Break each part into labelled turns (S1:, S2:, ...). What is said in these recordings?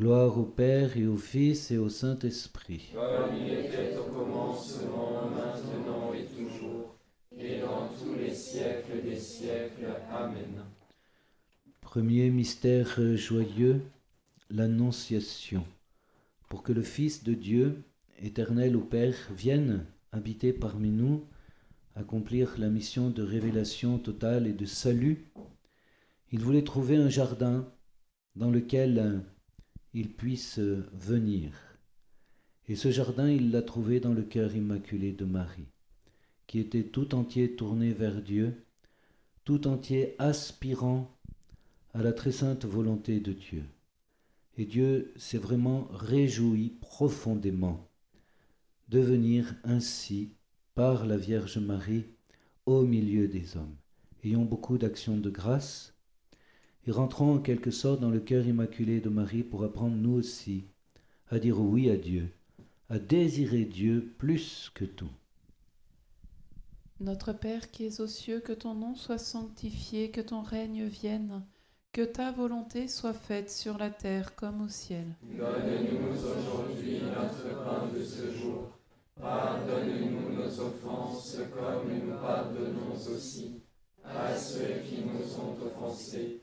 S1: Gloire au Père et au Fils et au Saint-Esprit.
S2: Comme il était au commencement, maintenant et toujours, et dans tous les siècles des siècles. Amen.
S1: Premier mystère joyeux, l'Annonciation. Pour que le Fils de Dieu, éternel au Père, vienne habiter parmi nous, accomplir la mission de révélation totale et de salut, il voulait trouver un jardin dans lequel il puisse venir. Et ce jardin, il l'a trouvé dans le cœur immaculé de Marie, qui était tout entier tourné vers Dieu, tout entier aspirant à la très sainte volonté de Dieu. Et Dieu s'est vraiment réjoui profondément de venir ainsi, par la Vierge Marie, au milieu des hommes. Ayons beaucoup d'actions de grâce et rentrons en quelque sorte dans le cœur immaculé de Marie pour apprendre nous aussi à dire oui à Dieu, à désirer Dieu plus que tout.
S3: Notre Père qui es aux cieux, que ton nom soit sanctifié, que ton règne vienne, que ta volonté soit faite sur la terre comme au ciel.
S2: Donne-nous aujourd'hui notre pain de ce jour. Pardonne-nous nos offenses comme nous pardonnons aussi à ceux qui nous ont offensés.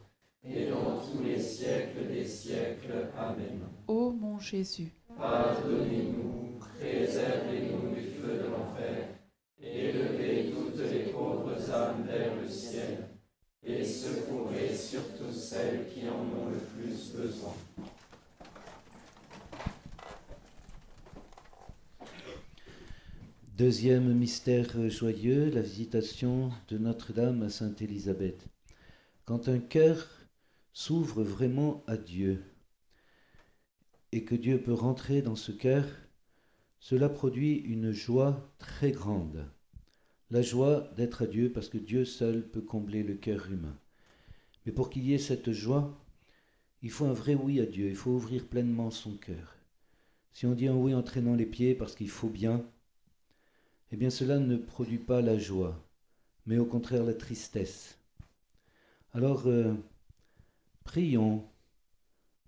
S2: et dans tous les siècles des siècles. Amen.
S3: Ô mon Jésus,
S2: Pardonnez-nous, préservez-nous du feu de l'enfer, élevez toutes les pauvres âmes vers le ciel, et secourez surtout celles qui en ont le plus besoin.
S1: Deuxième mystère joyeux, la visitation de Notre-Dame à Sainte Élisabeth. Quand un cœur s'ouvre vraiment à Dieu et que Dieu peut rentrer dans ce cœur, cela produit une joie très grande. La joie d'être à Dieu parce que Dieu seul peut combler le cœur humain. Mais pour qu'il y ait cette joie, il faut un vrai oui à Dieu, il faut ouvrir pleinement son cœur. Si on dit un oui en traînant les pieds parce qu'il faut bien, eh bien cela ne produit pas la joie, mais au contraire la tristesse. Alors, euh, prions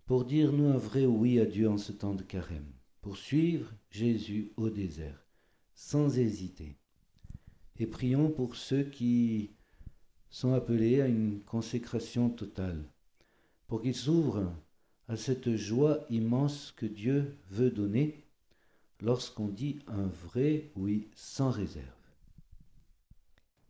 S1: pour dire nous un vrai oui à Dieu en ce temps de carême, pour suivre Jésus au désert, sans hésiter. Et prions pour ceux qui sont appelés à une consécration totale, pour qu'ils s'ouvrent à cette joie immense que Dieu veut donner lorsqu'on dit un vrai oui sans réserve.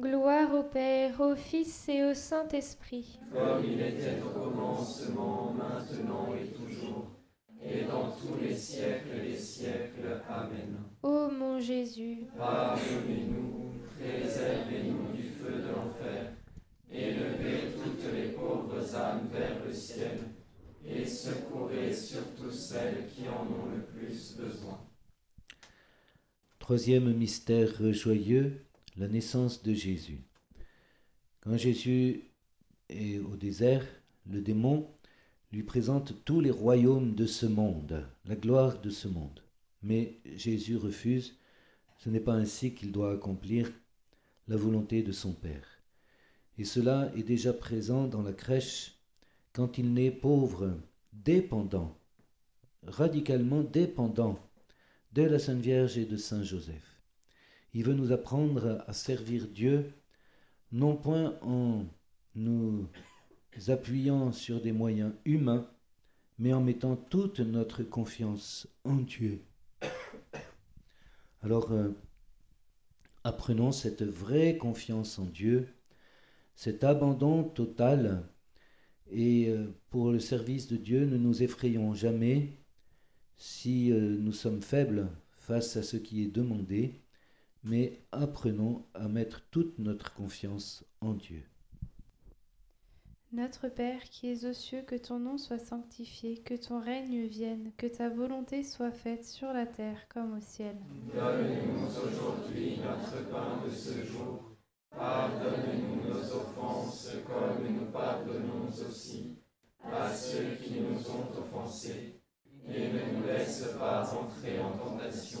S4: Gloire au Père, au Fils et au Saint-Esprit.
S2: Comme il était au commencement, maintenant et toujours, et dans tous les siècles des siècles. Amen.
S4: Ô mon Jésus,
S2: Pardonnez-nous, préservez-nous du feu de l'enfer, élevez toutes les pauvres âmes vers le ciel, et secourez surtout celles qui en ont le plus besoin.
S1: Troisième mystère joyeux, la naissance de Jésus. Quand Jésus est au désert, le démon lui présente tous les royaumes de ce monde, la gloire de ce monde. Mais Jésus refuse, ce n'est pas ainsi qu'il doit accomplir la volonté de son Père. Et cela est déjà présent dans la crèche quand il naît pauvre, dépendant, radicalement dépendant de la Sainte Vierge et de Saint Joseph. Il veut nous apprendre à servir Dieu, non point en nous appuyant sur des moyens humains, mais en mettant toute notre confiance en Dieu. Alors, euh, apprenons cette vraie confiance en Dieu, cet abandon total, et euh, pour le service de Dieu, ne nous effrayons jamais si euh, nous sommes faibles face à ce qui est demandé, mais apprenons à mettre toute notre confiance en Dieu.
S5: Notre Père qui es aux cieux, que ton nom soit sanctifié, que ton règne vienne, que ta volonté soit faite sur la terre comme au ciel.
S2: Donne-nous aujourd'hui notre pain de ce jour. Pardonne-nous nos offenses comme nous pardonnons aussi à ceux qui nous ont offensés. Et ne nous laisse pas entrer en tentation,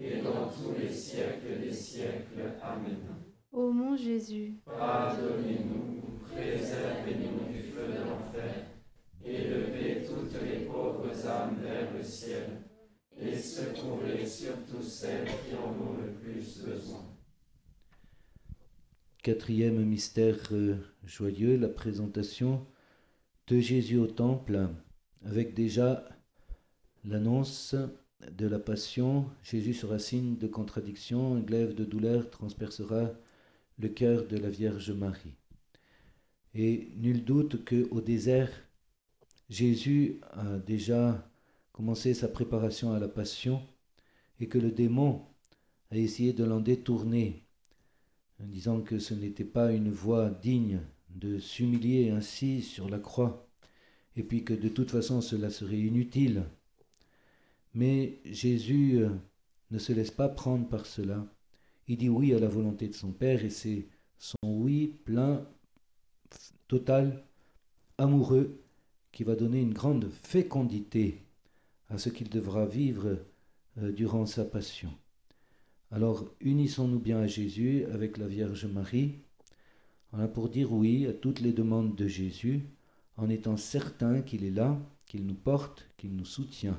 S2: et dans tous les siècles des siècles. Amen.
S5: Ô mon Jésus,
S2: Pardonnez-nous, préservez-nous du feu de l'enfer, élevez toutes les pauvres âmes vers le ciel, et secourez surtout celles qui en ont le plus besoin.
S1: Quatrième mystère euh, joyeux, la présentation de Jésus au temple, avec déjà l'annonce de la passion. Jésus sera signe de contradiction, un glaive de douleur transpercera le cœur de la Vierge Marie. Et nul doute qu'au désert, Jésus a déjà commencé sa préparation à la passion et que le démon a essayé de l'en détourner en disant que ce n'était pas une voie digne de s'humilier ainsi sur la croix, et puis que de toute façon cela serait inutile. Mais Jésus euh, ne se laisse pas prendre par cela. Il dit oui à la volonté de son Père, et c'est son oui plein, total, amoureux, qui va donner une grande fécondité à ce qu'il devra vivre euh, durant sa passion. Alors unissons-nous bien à Jésus avec la Vierge Marie. On a pour dire oui à toutes les demandes de Jésus en étant certain qu'il est là, qu'il nous porte, qu'il nous soutient.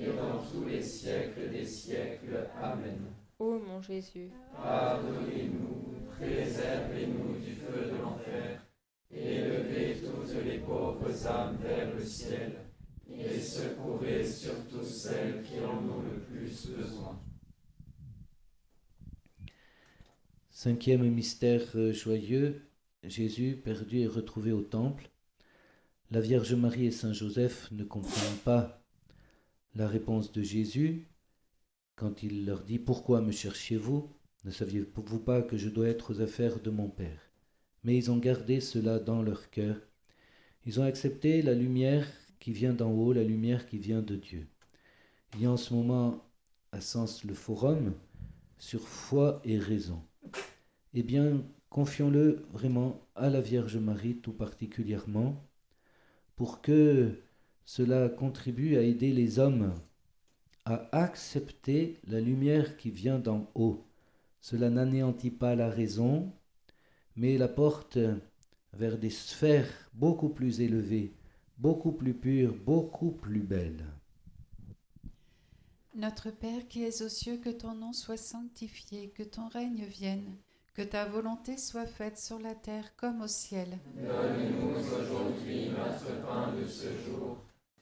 S2: et dans tous les siècles des siècles. Amen.
S6: Ô mon Jésus,
S2: Pardonnez-nous, préservez-nous du feu de l'enfer, et élevez toutes les pauvres âmes vers le ciel, et secourez surtout celles qui en ont le plus besoin.
S1: Cinquième mystère euh, joyeux, Jésus perdu et retrouvé au temple. La Vierge Marie et Saint Joseph ne comprennent pas la réponse de Jésus quand il leur dit Pourquoi me cherchez-vous? Ne saviez-vous pas que je dois être aux affaires de mon Père? Mais ils ont gardé cela dans leur cœur. Ils ont accepté la lumière qui vient d'en haut, la lumière qui vient de Dieu. Il y a en ce moment à Sens le forum sur foi et raison. Eh bien, confions-le vraiment à la Vierge Marie tout particulièrement pour que cela contribue à aider les hommes à accepter la lumière qui vient d'en haut. Cela n'anéantit pas la raison, mais la porte vers des sphères beaucoup plus élevées, beaucoup plus pures, beaucoup plus belles.
S3: Notre Père qui es aux cieux, que ton nom soit sanctifié, que ton règne vienne, que ta volonté soit faite sur la terre comme au ciel.
S2: Donne-nous aujourd'hui notre pain de ce jour.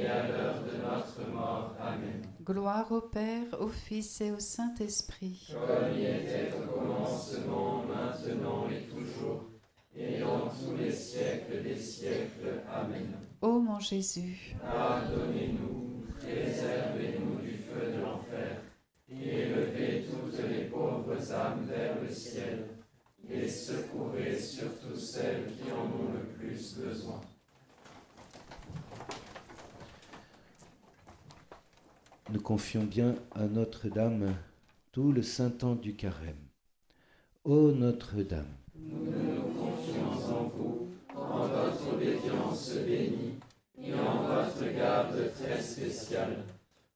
S2: et à l'heure de notre mort. Amen.
S7: Gloire au Père, au Fils et au Saint-Esprit.
S2: Comme il était au commencement, maintenant et toujours, et dans tous les siècles des siècles. Amen.
S7: Ô mon Jésus,
S2: Pardonnez-nous, préservez-nous du feu de l'enfer, et élevez toutes les pauvres âmes vers le ciel, et secourez surtout celles qui en ont le plus besoin.
S1: Nous confions bien à Notre-Dame tout le saint temps du carême. Ô Notre-Dame,
S2: Nous nous confions en vous, en votre obédience bénie, et en votre garde très spéciale.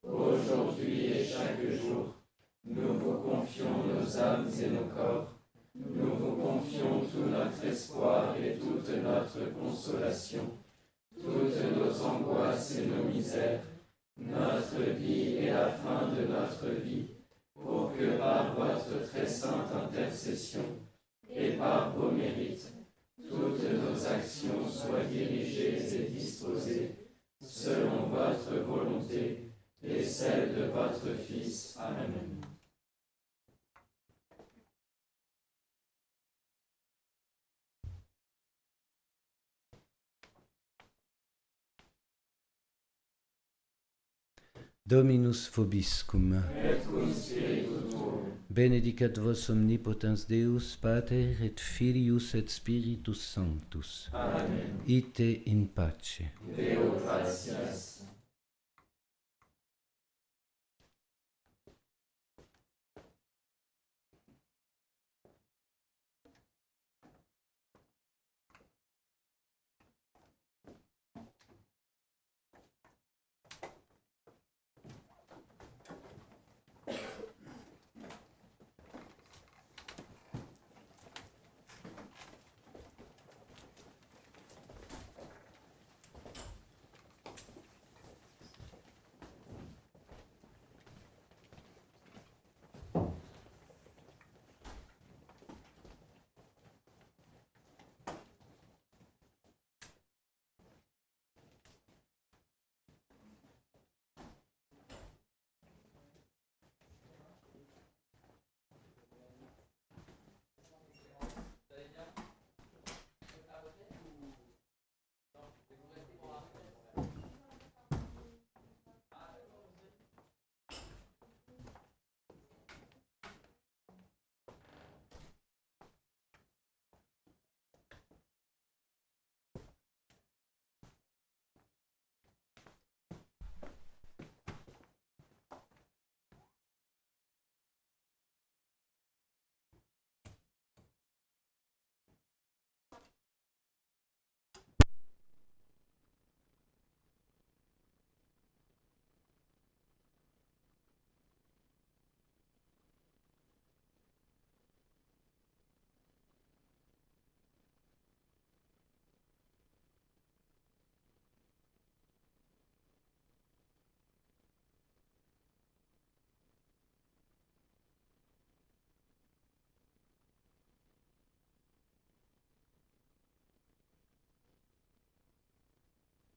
S2: Aujourd'hui et chaque jour, nous vous confions nos âmes et nos corps. Nous vous confions tout notre espoir et toute notre consolation, toutes nos angoisses et nos misères, notre vie et la fin de notre vie, pour que par votre très sainte intercession et par vos mérites, toutes nos actions soient dirigées et disposées selon votre volonté et celle de votre Fils. Amen.
S1: Dominus vobiscum.
S2: Et cum spiritu tuo.
S1: Benedicat vos omnipotens Deus, Pater et Filius et Spiritus Sanctus.
S2: Amen.
S1: Ite in pace.
S2: Deo gratias.